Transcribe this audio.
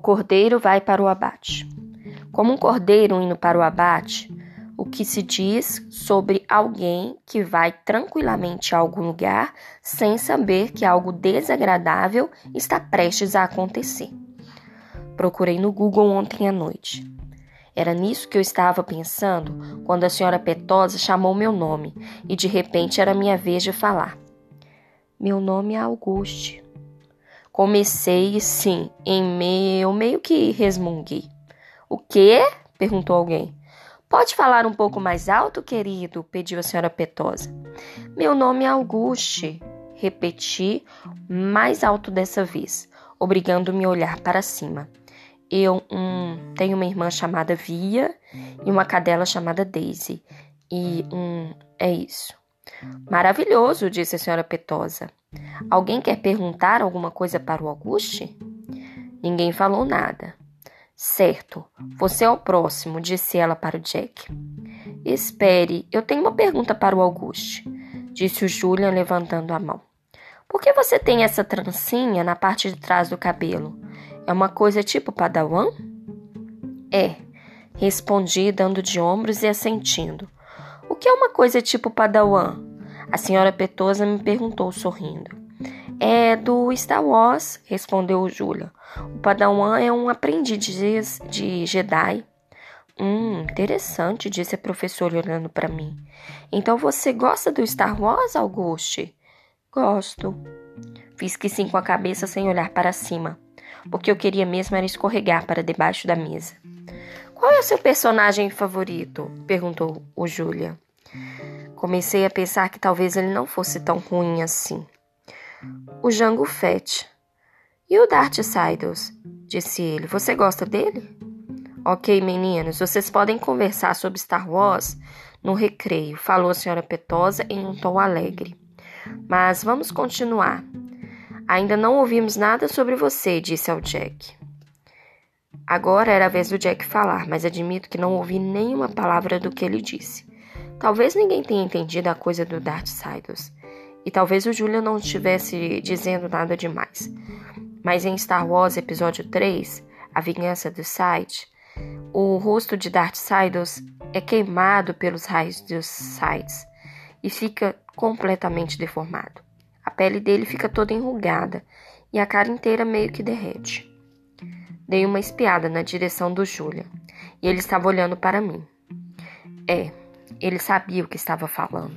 cordeiro vai para o abate. Como um cordeiro indo para o abate, o que se diz sobre alguém que vai tranquilamente a algum lugar sem saber que algo desagradável está prestes a acontecer. Procurei no Google ontem à noite. Era nisso que eu estava pensando quando a senhora Petosa chamou meu nome e de repente era minha vez de falar. Meu nome é Auguste. Comecei, sim, em meu meio que resmunguei. O quê? perguntou alguém. Pode falar um pouco mais alto, querido? pediu a senhora Petosa. Meu nome é Auguste, repeti mais alto dessa vez, obrigando-me a olhar para cima. Eu um, tenho uma irmã chamada Via e uma cadela chamada Daisy. E um, é isso. Maravilhoso, disse a senhora Petosa. Alguém quer perguntar alguma coisa para o Auguste? Ninguém falou nada. Certo, você é o próximo, disse ela para o Jack. Espere, eu tenho uma pergunta para o Auguste, disse o Julian levantando a mão. Por que você tem essa trancinha na parte de trás do cabelo? É uma coisa tipo padawan? É, respondi, dando de ombros e assentindo. O que é uma coisa tipo padawan? A senhora Petosa me perguntou sorrindo. É do Star Wars, respondeu Julia. O Padawan é um aprendiz de Jedi. Hum, interessante, disse a professora olhando para mim. Então você gosta do Star Wars, Auguste? Gosto. Fiz que sim com a cabeça sem olhar para cima, porque eu queria mesmo era escorregar para debaixo da mesa. Qual é o seu personagem favorito? perguntou o Julia. Comecei a pensar que talvez ele não fosse tão ruim assim o Jango Fett. E o Darksiders? disse ele. Você gosta dele? Ok, meninos, vocês podem conversar sobre Star Wars no recreio, falou a senhora Petosa em um tom alegre. Mas vamos continuar. Ainda não ouvimos nada sobre você, disse ao Jack. Agora era a vez do Jack falar, mas admito que não ouvi nenhuma palavra do que ele disse. Talvez ninguém tenha entendido a coisa do Darksiders. E talvez o Julian não estivesse dizendo nada demais. Mas em Star Wars Episódio 3, A Vingança do Sith, o rosto de Darth Sidious é queimado pelos raios dos Siths e fica completamente deformado. A pele dele fica toda enrugada e a cara inteira meio que derrete. Dei uma espiada na direção do Julian e ele estava olhando para mim. É, ele sabia o que estava falando.